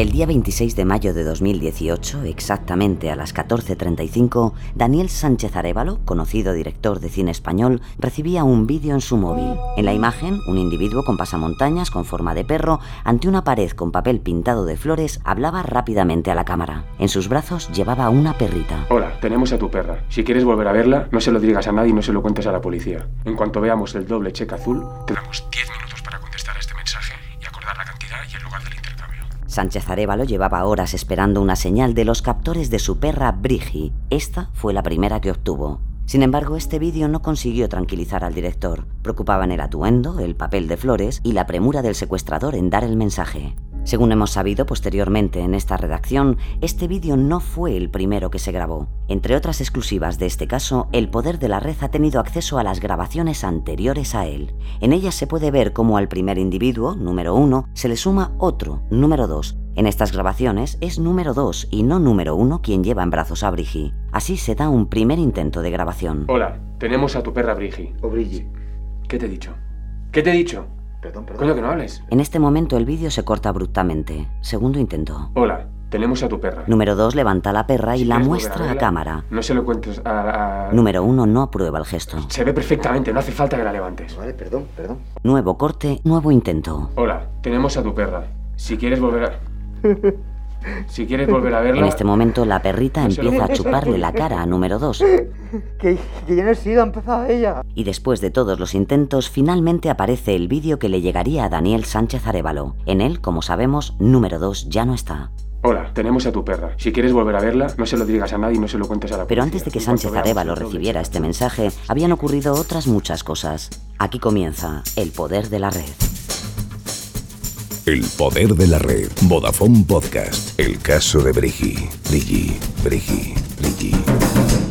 El día 26 de mayo de 2018, exactamente a las 14.35, Daniel Sánchez Arevalo, conocido director de cine español, recibía un vídeo en su móvil. En la imagen, un individuo con pasamontañas con forma de perro, ante una pared con papel pintado de flores, hablaba rápidamente a la cámara. En sus brazos llevaba una perrita. Hola, tenemos a tu perra. Si quieres volver a verla, no se lo digas a nadie y no se lo cuentes a la policía. En cuanto veamos el doble cheque azul, te damos 10 minutos para contestar a este mensaje y acordar la cantidad y el lugar del intercambio. Sánchez Arevalo llevaba horas esperando una señal de los captores de su perra Brigi. Esta fue la primera que obtuvo. Sin embargo, este vídeo no consiguió tranquilizar al director. Preocupaban el atuendo, el papel de flores y la premura del secuestrador en dar el mensaje. Según hemos sabido posteriormente en esta redacción, este vídeo no fue el primero que se grabó. Entre otras exclusivas de este caso, el Poder de la Red ha tenido acceso a las grabaciones anteriores a él. En ellas se puede ver cómo al primer individuo, número uno, se le suma otro, número dos. En estas grabaciones es número dos y no número uno quien lleva en brazos a Brigi. Así se da un primer intento de grabación. Hola, tenemos a tu perra Brigi. O Brigi. ¿Qué te he dicho? ¿Qué te he dicho? Perdón, perdón. Coño, que no hables. En este momento el vídeo se corta abruptamente. Segundo intento. Hola, tenemos a tu perra. Número 2 levanta la perra y Si la muestra a cámara. No se lo cuentes a... a- Número 1 no aprueba el gesto. Se ve perfectamente, no hace falta que la levantes. Vale, perdón, perdón. Nuevo corte, nuevo intento. Hola, tenemos a tu perra. Si quieres volver a... Si quieres volver a verla... En este momento la perrita empieza a chuparle la cara a número 2. Que, que yo no he sido, ha empezado ella. Y después de todos los intentos, finalmente aparece el vídeo que le llegaría a Daniel Sánchez Arevalo. En él, como sabemos, número 2 ya no está. Hola, tenemos a tu perra. Si quieres volver a verla, no se lo digas a nadie y no se lo cuentes a la Pero policía. antes de que Sánchez Arevalo recibiera este mensaje, habían ocurrido otras muchas cosas. Aquí comienza el poder de la red. El poder de la red. Vodafone Podcast. El caso de Brigi. Brigi, Brigi, Brigi.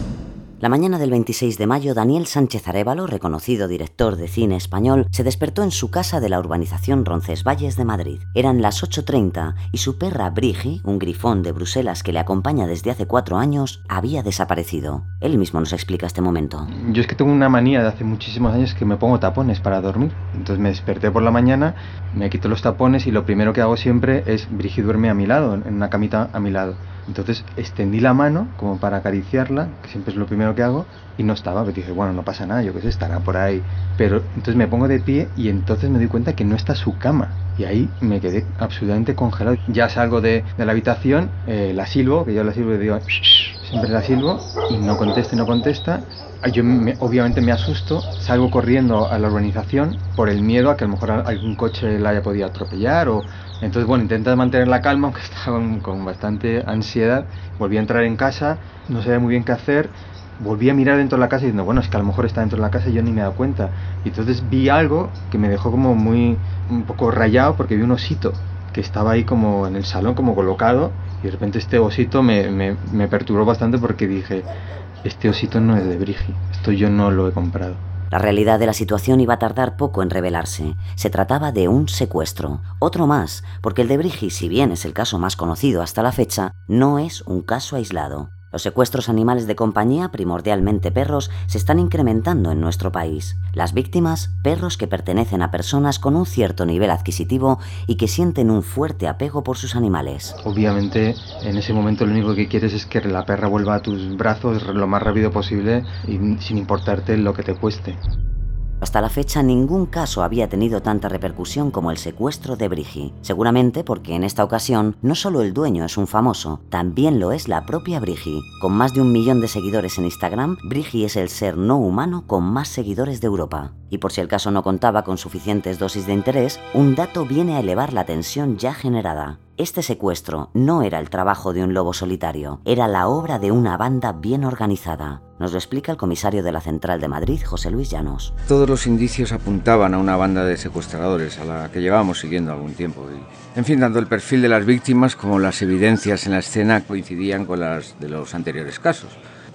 La mañana del 26 de mayo, Daniel Sánchez Arevalo, reconocido director de cine español, se despertó en su casa de la urbanización Roncesvalles de Madrid. Eran las 8.30 y su perra Brigi, un grifón de Bruselas que le acompaña desde hace cuatro años, había desaparecido. Él mismo nos explica este momento. Yo es que tengo una manía de hace muchísimos años que me pongo tapones para dormir. Entonces me desperté por la mañana, me quito los tapones y lo primero que hago siempre es Brigitte duerme a mi lado, en una camita a mi lado. Entonces extendí la mano como para acariciarla, que siempre es lo primero que hago, y no estaba. Pero dije, bueno, no pasa nada, yo qué sé, estará por ahí. Pero entonces me pongo de pie y entonces me doy cuenta que no está su cama. Y ahí me quedé absolutamente congelado. Ya salgo de, la habitación, eh, la silbo, que yo la silbo digo, siempre la silbo, y no contesta y no contesta. Yo me- obviamente me asusto, salgo corriendo a la urbanización por el miedo a que a lo mejor algún coche la haya podido atropellar o entonces bueno, intento mantener la calma aunque estaba con bastante ansiedad. Volví a entrar en casa, no sabía muy bien qué hacer. Volví a mirar dentro de la casa diciendo, bueno, es que a lo mejor está dentro de la casa y yo ni me he dado cuenta. Y entonces vi algo que me dejó como muy, un poco rayado porque vi un osito que estaba ahí como en el salón, como colocado. Y de repente este osito me, me, me perturbó bastante porque dije, este osito no es de Brigi, esto yo no lo he comprado. La realidad de la situación iba a tardar poco en revelarse. Se trataba de un secuestro. Otro más, porque el de Brigi, si bien es el caso más conocido hasta la fecha, no es un caso aislado. Los secuestros animales de compañía, primordialmente perros, se están incrementando en nuestro país. Las víctimas, perros que pertenecen a personas con un cierto nivel adquisitivo y que sienten un fuerte apego por sus animales. Obviamente en ese momento lo único que quieres es que la perra vuelva a tus brazos lo más rápido posible y sin importarte lo que te cueste. Hasta la fecha ningún caso había tenido tanta repercusión como el secuestro de Brigi, seguramente porque en esta ocasión no solo el dueño es un famoso, también lo es la propia Brigi. Con más de un millón de seguidores en Instagram, Brigi es el ser no humano con más seguidores de Europa. Y por si el caso no contaba con suficientes dosis de interés, un dato viene a elevar la tensión ya generada. Este secuestro no era el trabajo de un lobo solitario, era la obra de una banda bien organizada. Nos lo explica el comisario de la Central de Madrid, José Luis Llanos. Todos los indicios apuntaban a una banda de secuestradores a la que llevábamos siguiendo algún tiempo. En fin, tanto el perfil de las víctimas como las evidencias en la escena coincidían con las de los anteriores casos.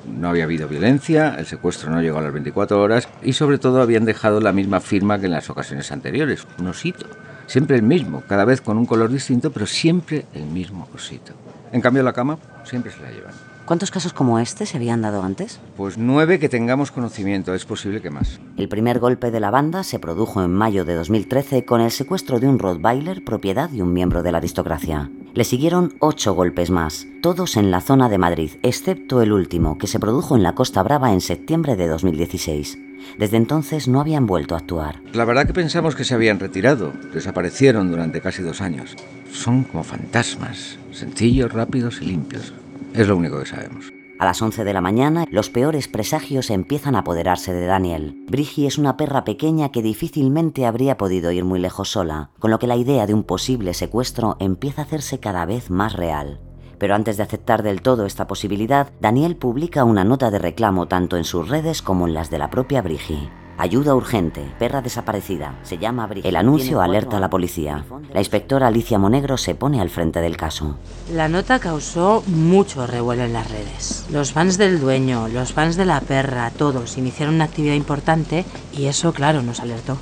No había habido violencia, el secuestro no llegó a las 24 horas y sobre todo habían dejado la misma firma que en las ocasiones anteriores, un osito. Siempre el mismo, cada vez con un color distinto, pero siempre el mismo osito. En cambio la cama siempre se la llevan. ¿Cuántos casos como este se habían dado antes? Pues nueve que tengamos conocimiento, es posible que más. El primer golpe de la banda se produjo en mayo de 2013 con el secuestro de un Rottweiler propiedad de un miembro de la aristocracia. Le siguieron ocho golpes más, todos en la zona de Madrid, excepto el último, que se produjo en la Costa Brava en septiembre de 2016. Desde entonces no habían vuelto a actuar. La verdad que pensamos que se habían retirado, desaparecieron durante casi dos años. Son como fantasmas, sencillos, rápidos y limpios. Es lo único que sabemos. A las 11 de la mañana, los peores presagios empiezan a apoderarse de Daniel. Brigi es una perra pequeña que difícilmente habría podido ir muy lejos sola, con lo que la idea de un posible secuestro empieza a hacerse cada vez más real. Pero antes de aceptar del todo esta posibilidad, Daniel publica una nota de reclamo tanto en sus redes como en las de la propia Brigi. Ayuda urgente, perra desaparecida, se llama Brigitte. El anuncio alerta a la policía. La inspectora Alicia Monegro se pone al frente del caso. La nota causó mucho revuelo en las redes. Los fans del dueño, los fans de la perra, todos iniciaron una actividad importante y eso, claro, nos alertó.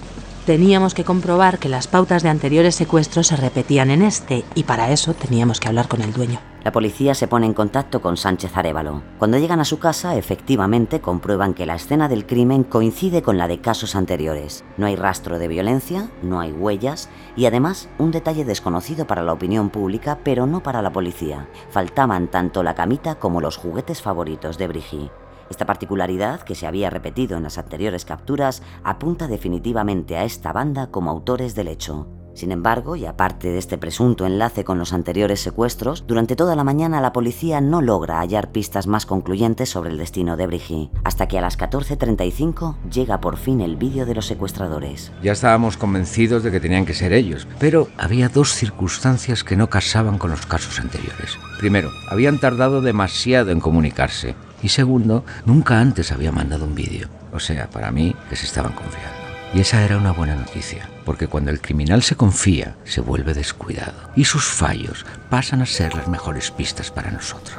Teníamos que comprobar que las pautas de anteriores secuestros se repetían en este y para eso teníamos que hablar con el dueño. La policía se pone en contacto con Sánchez Arevalo. Cuando llegan a su casa, efectivamente comprueban que la escena del crimen coincide con la de casos anteriores. No hay rastro de violencia, no hay huellas y además un detalle desconocido para la opinión pública, pero no para la policía. Faltaban tanto la camita como los juguetes favoritos de Brigitte. Esta particularidad, que se había repetido en las anteriores capturas, apunta definitivamente a esta banda como autores del hecho. Sin embargo, y aparte de este presunto enlace con los anteriores secuestros, durante toda la mañana la policía no logra hallar pistas más concluyentes sobre el destino de Brigitte, hasta que a las 14.35 llega por fin el vídeo de los secuestradores. Ya estábamos convencidos de que tenían que ser ellos, pero había dos circunstancias que no casaban con los casos anteriores. Primero, habían tardado demasiado en comunicarse. Y segundo, nunca antes había mandado un vídeo. O sea, para mí, que se estaban confiando. Y esa era una buena noticia, porque cuando el criminal se confía, se vuelve descuidado. Y sus fallos pasan a ser las mejores pistas para nosotros.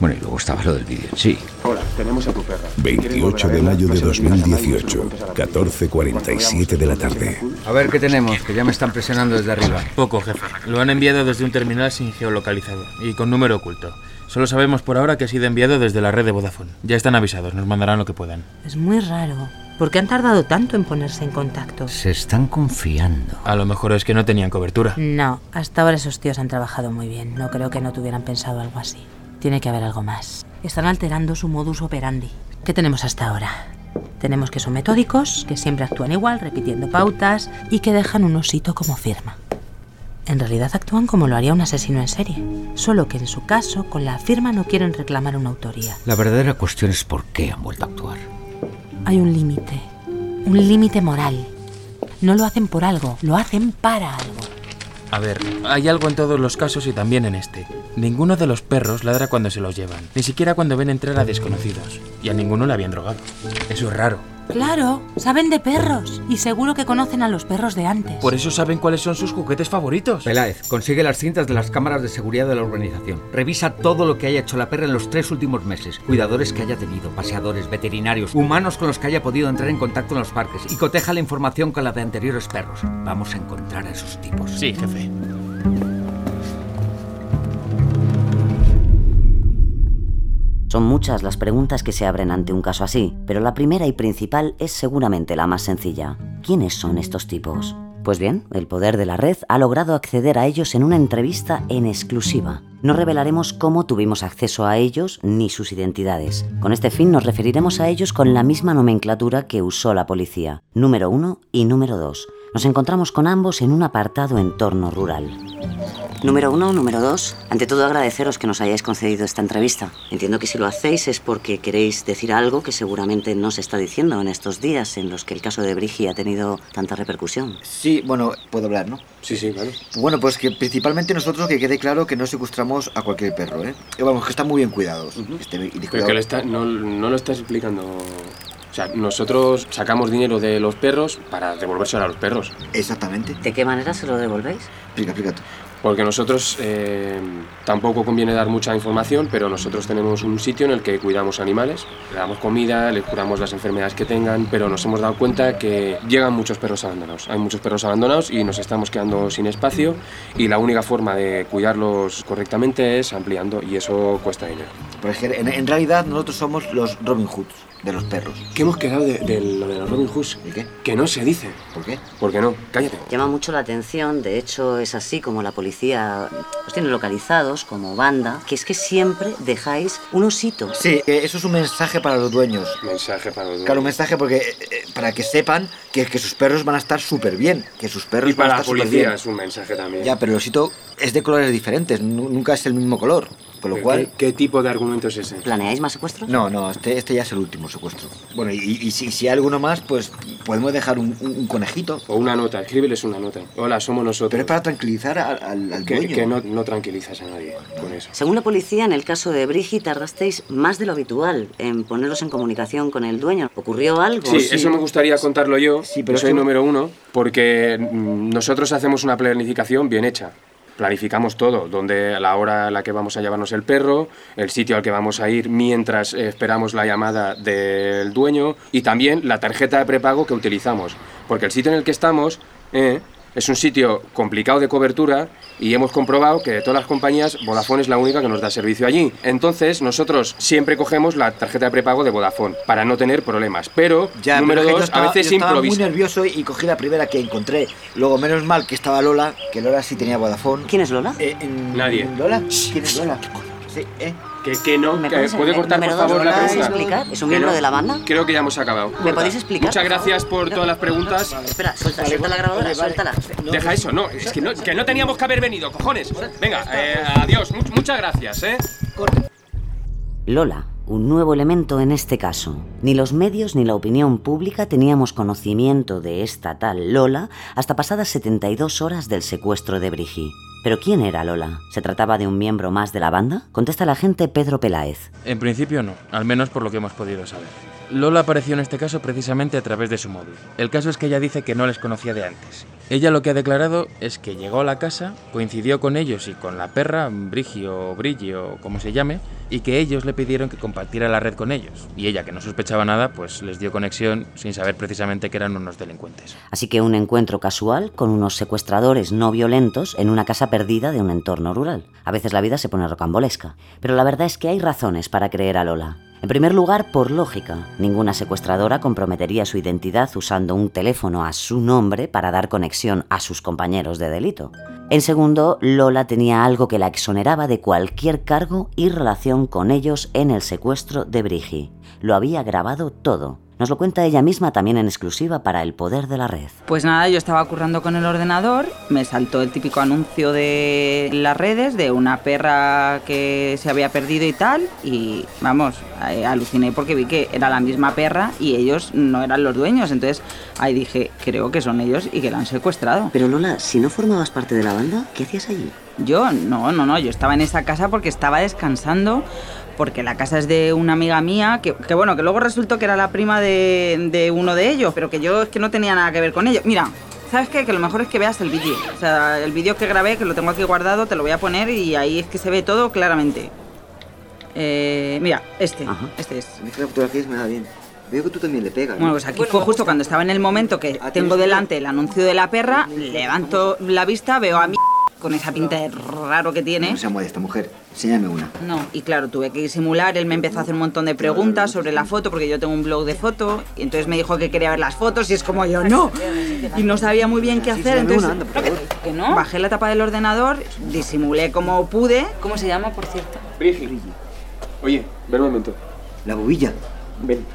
Bueno, y luego estaba lo del vídeo en sí. Hola, tenemos a tu perra. 28 de mayo de 2018, 14.47 de la tarde. A ver qué tenemos, que ya me están presionando desde arriba. Poco, jefe. Lo han enviado desde un terminal sin geolocalizador y con número oculto. Solo sabemos por ahora que ha sido enviado desde la red de Vodafone. Ya están avisados, nos mandarán lo que puedan. Es muy raro. ¿Por qué han tardado tanto en ponerse en contacto? Se están confiando. A lo mejor es que no tenían cobertura. No, hasta ahora esos tíos han trabajado muy bien. No creo que no tuvieran pensado algo así. Tiene que haber algo más. Están alterando su modus operandi. ¿Qué tenemos hasta ahora? Tenemos que son metódicos, que siempre actúan igual, repitiendo pautas y que dejan un osito como firma. En realidad actúan como lo haría un asesino en serie, solo que en su caso con la firma no quieren reclamar una autoría. La verdadera cuestión es por qué han vuelto a actuar. Hay un límite, un límite moral. No lo hacen por algo, lo hacen para algo. A ver, hay algo en todos los casos y también en este. Ninguno de los perros ladra cuando se los llevan, ni siquiera cuando ven entrar a desconocidos. Y a ninguno le habían drogado. Eso es raro. Claro, saben de perros y seguro que conocen a los perros de antes. Por eso saben cuáles son sus juguetes favoritos. Peláez, consigue las cintas de las cámaras de seguridad de la urbanización. Revisa todo lo que haya hecho la perra en los tres últimos meses. Cuidadores que haya tenido, paseadores, veterinarios, humanos con los que haya podido entrar en contacto en los parques. Y coteja la información con la de anteriores perros. Vamos a encontrar a esos tipos. Sí, jefe. Son muchas las preguntas que se abren ante un caso así, pero la primera y principal es seguramente la más sencilla. ¿Quiénes son estos tipos? Pues bien, el poder de la red ha logrado acceder a ellos en una entrevista en exclusiva. No revelaremos cómo tuvimos acceso a ellos ni sus identidades. Con este fin nos referiremos a ellos con la misma nomenclatura que usó la policía, número 1 y número 2. Nos encontramos con ambos en un apartado entorno rural. Número uno, número dos. Ante todo agradeceros que nos hayáis concedido esta entrevista. Entiendo que si lo hacéis es porque queréis decir algo que seguramente no se está diciendo en estos días en los que el caso de Brigi ha tenido tanta repercusión. Sí, bueno, puedo hablar, ¿no? Sí, sí, claro. Bueno, pues que principalmente nosotros que quede claro que no secuestramos a cualquier perro, ¿eh? Que vamos, que están muy bien cuidados. Este, y Pero cuidado- que le está, no, no lo estás explicando. O sea, nosotros sacamos dinero de los perros para devolvérselo a los perros. Exactamente. ¿De qué manera se lo devolvéis? Explica, explica tú. Porque nosotros eh, tampoco conviene dar mucha información, pero nosotros tenemos un sitio en el que cuidamos animales, le damos comida, les curamos las enfermedades que tengan, pero nos hemos dado cuenta que llegan muchos perros abandonados. Hay muchos perros abandonados y nos estamos quedando sin espacio y la única forma de cuidarlos correctamente es ampliando y eso cuesta dinero. Pues es que en, en realidad nosotros somos los Robin Hoods de los perros. ¿Qué hemos quedado de, de lo de los Robin Hoods? ¿Y qué? Que no se dice. ¿Por qué? ¿Por qué no? Cállate. Llama mucho la atención, de hecho es así como la policía os tiene localizados como banda, que es que siempre dejáis un osito. Sí, eh, eso es un mensaje para los dueños. Mensaje para los Claro, un mensaje porque eh, para que sepan que, que sus perros van a estar súper bien, que sus perros Y para van a la estar súper policía bien. es un mensaje también. Ya, pero el osito es de colores diferentes, nu- nunca es el mismo color, con lo ¿Qué- cual... ¿Qué, tipo de argumento es ese? ¿Planeáis más secuestros? No, no, este, este ya es el último secuestro. Bueno, y, y si, si hay alguno más, pues podemos dejar un, un- un conejito. O una nota, escríbeles una nota. Hola, somos nosotros. Pero es para tranquilizar al, al- al que, dueño. que no, no tranquilizas a nadie con eso. Según la policía, en el caso de Brigi tardasteis más de lo habitual en poneros en comunicación con el dueño. ¿Ocurrió algo? Sí, eso me gustaría contarlo yo, Sí, pero soy que- número uno, porque mm, nosotros hacemos una planificación bien hecha. Planificamos todo, donde la hora a la que vamos a llevarnos el perro, el sitio al que vamos a ir mientras esperamos la llamada del dueño y también la tarjeta de prepago que utilizamos. Porque el sitio en el que estamos eh, es un sitio complicado de cobertura y hemos comprobado que de todas las compañías Vodafone es la única que nos da servicio allí. Entonces nosotros siempre cogemos la tarjeta de prepago de Vodafone para no tener problemas. Pero, Ya, número pero dos, estaba- a veces yo estaba muy nervioso y cogí la primera que encontré. Luego, menos mal que estaba Lola, que Lola sí tenía Vodafone. ¿Quién es Lola? Eh, en- Nadie. ¿Lola? ¿Quién es Lola? Sí, ¿eh? Que, que no, ¿Me que puede cortar por favor la ¿Me podéis pregunta. explicar? ¿Es un miembro no. de la banda? Creo que ya hemos acabado. ¿Me Corta. podéis explicar? Muchas por gracias por todas las preguntas. Espera, suelta, suelta la grabadora, vale, vale. suéltala. Deja eso, no, es que no, que no teníamos que haber venido, cojones. Venga, eh, adiós, much- muchas gracias, ¿eh? Lola, un nuevo elemento en este caso. Ni los medios ni la opinión pública teníamos conocimiento de esta tal Lola hasta pasadas 72 horas del secuestro de Brigi. ¿Pero quién era Lola? ¿Se trataba de un miembro más de la banda? Contesta el agente Pedro Peláez. En principio no, al menos por lo que hemos podido saber. Lola apareció en este caso precisamente a través de su móvil. El caso es que ella dice que no les conocía de antes. Ella lo que ha declarado es que llegó a la casa, coincidió con ellos y con la perra, Brigi o Brilli o como se llame, y que ellos le pidieron que compartiera la red con ellos. Y ella, que no sospechaba nada, pues les dio conexión sin saber precisamente que eran unos delincuentes. Así que un encuentro casual con unos secuestradores no violentos en una casa perdida de un entorno rural. A veces la vida se pone rocambolesca. Pero la verdad es que hay razones para creer a Lola. En primer lugar, por lógica. Ninguna secuestradora comprometería su identidad usando un teléfono a su nombre para dar conexión a sus compañeros de delito. En segundo, Lola tenía algo que la exoneraba de cualquier cargo y relación con ellos en el secuestro de Brigi. Lo había grabado todo. Nos lo cuenta ella misma también en exclusiva para El Poder de la Red. Pues nada, yo estaba currando con el ordenador, me saltó el típico anuncio de las redes de una perra que se había perdido y tal, y vamos, eh, aluciné porque vi que era la misma perra y ellos no eran los dueños, entonces ahí dije, creo que son ellos y que la han secuestrado. Pero Lola, si no formabas parte de la banda, ¿qué hacías allí? Yo, no, no, no, yo estaba en esa casa porque estaba descansando, porque la casa es de una amiga mía, que, que bueno, que luego resultó que era la prima de, de uno de ellos, pero que yo es que no tenía nada que ver con ellos. Mira, ¿sabes qué? Que lo mejor es que veas el vídeo. O sea, el vídeo que grabé, que lo tengo aquí guardado, te lo voy a poner y ahí es que se ve todo claramente. Eh, mira, este, Ajá. este es. Mí que la fotografía me da bien. Veo que tú también le pegas. Bueno, pues aquí fue justo cuando estaba en el momento que tengo delante el anuncio de la perra, levanto la vista, veo a mí con esa pinta de raro que tiene. No sea modesta, mujer. Enséñame una. No, y claro, tuve que disimular, él me empezó a hacer un montón de preguntas sobre la foto, porque yo tengo un blog de foto, y entonces me dijo que quería ver las fotos, y es como yo, no, y no sabía muy bien qué hacer, entonces que no. bajé la tapa del ordenador, disimulé como pude. ¿Cómo se llama, por cierto? Brigi. Oye, ven un momento. La bobilla.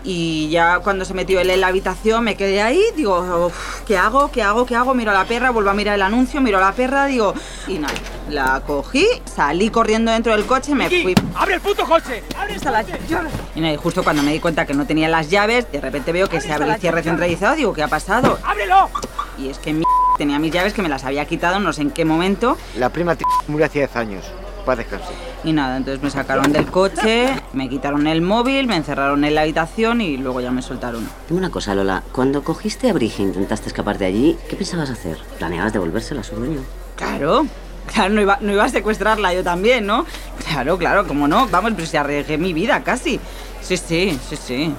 Y ya cuando se metió él en la habitación me quedé ahí, digo, "Uf, ¿qué hago? ¿Qué hago? ¿Qué hago? Miro a la perra, vuelvo a mirar el anuncio, miro a la perra, digo, y nada, la cogí, salí corriendo dentro del coche, me fui ¡Abre el puto coche! La llave. Y nada, y justo cuando me di cuenta que no tenía las llaves, de repente veo que se abre el cierre centralizado. Digo, ¿qué ha pasado? ¡Ábrelo! Y es que mi tenía mis llaves que me las había quitado, no sé en qué momento. La prima t murió hace 10 años. Paz descanse. Y nada, entonces me sacaron del coche, me quitaron el móvil, me encerraron en la habitación y luego ya me soltaron. Dime una cosa, Lola. Cuando cogiste a Brigi e intentaste escapar de allí, ¿qué pensabas hacer? ¿Planeabas devolvérsela a su dueño? Claro, Claro, no iba, no iba a secuestrarla yo también, ¿no? Claro, claro, cómo no. Vamos, pero se arriesgué mi vida casi. Sí, sí, sí, sí.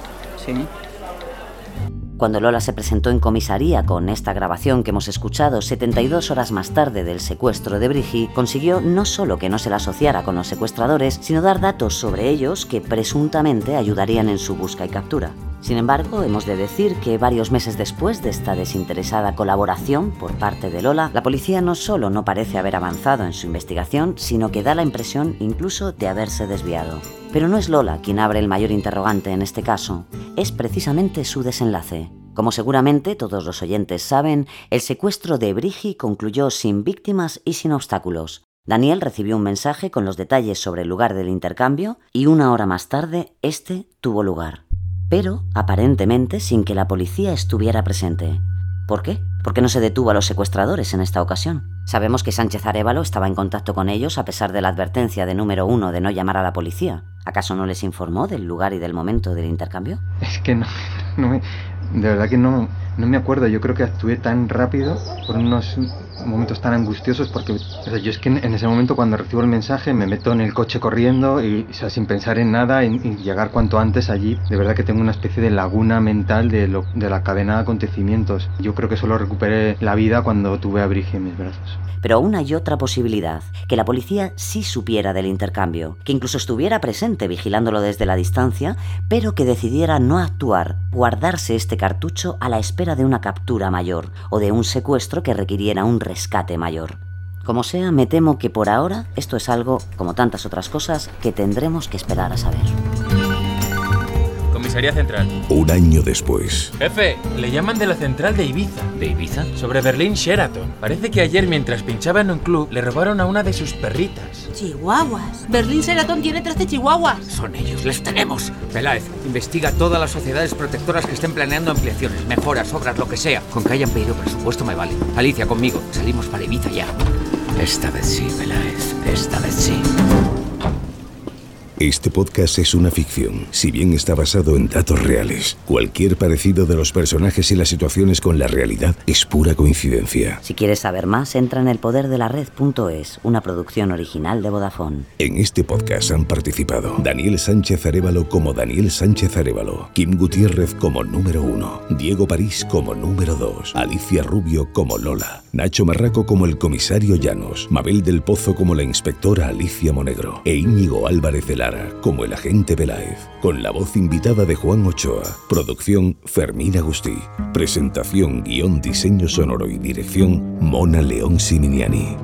Sí. Cuando Lola se presentó en comisaría con esta grabación que hemos escuchado 72 horas más tarde del secuestro de Brigi, consiguió no solo que no se la asociara con los secuestradores, sino dar datos sobre ellos que presuntamente ayudarían en su busca y captura. Sin embargo, hemos de decir que varios meses después de esta desinteresada colaboración por parte de Lola, la policía no solo no parece haber avanzado en su investigación, sino que da la impresión incluso de haberse desviado. Pero no es Lola quien abre el mayor interrogante en este caso, es precisamente su desenlace. Como seguramente todos los oyentes saben, el secuestro de Brigi concluyó sin víctimas y sin obstáculos. Daniel recibió un mensaje con los detalles sobre el lugar del intercambio y una hora más tarde este tuvo lugar. Pero aparentemente sin que la policía estuviera presente. ¿Por qué? Porque no se detuvo a los secuestradores en esta ocasión. Sabemos que Sánchez Arevalo estaba en contacto con ellos a pesar de la advertencia de número uno de no llamar a la policía. ¿Acaso no les informó del lugar y del momento del intercambio? Es que no, no me, de verdad que no, no me acuerdo. Yo creo que actué tan rápido por unos momentos tan angustiosos porque o sea, yo es que en ese momento cuando recibo el mensaje me meto en el coche corriendo y o sea, sin pensar en nada y, y, llegar cuanto antes allí. De verdad que tengo una especie de laguna mental de, lo, de la cadena de acontecimientos. Yo creo que solo recuperé la vida cuando tuve a Brigitte en mis brazos. Pero aún hay otra posibilidad, que la policía sí supiera del intercambio, que incluso estuviera presente vigilándolo desde la distancia, pero que decidiera no actuar, guardarse este cartucho a la espera de una captura mayor o de un secuestro que requiriera un rescate mayor. Como sea, me temo que por ahora esto es algo, como tantas otras cosas, que tendremos que esperar a saber. Comisaría Central. Un año después. Jefe, le llaman de la central de Ibiza. ¿De Ibiza? Sobre Berlín Sheraton. Parece que ayer mientras pinchaba en un club le robaron a una de sus perritas. Chihuahuas. Berlín Sheraton tiene 13 chihuahuas. Son ellos, les tenemos. Peláez, investiga todas las sociedades protectoras que estén planeando ampliaciones, mejoras, obras, lo que sea. Con que hayan pedido presupuesto me vale. Alicia, conmigo. Salimos para Ibiza ya. Esta vez sí, Peláez. Esta vez sí. Este podcast es una ficción, si bien está basado en datos reales. Cualquier parecido de los personajes y las situaciones con la realidad es pura coincidencia. Si quieres saber más, entra en elpoderdelared.es, una producción original de Vodafone. En este podcast han participado Daniel Sánchez Arevalo como Daniel Sánchez Arevalo, Kim Gutiérrez como número uno, Diego París como número dos, Alicia Rubio como Lola, Nacho Marraco como el comisario Llanos, Mabel del Pozo como la inspectora Alicia Monegro e Íñigo Álvarez de Como el agente Peláez, con la voz invitada de Juan Ochoa, producción Fermín Agustí, presentación, guion, diseño sonoro y dirección Mona León Siminiani.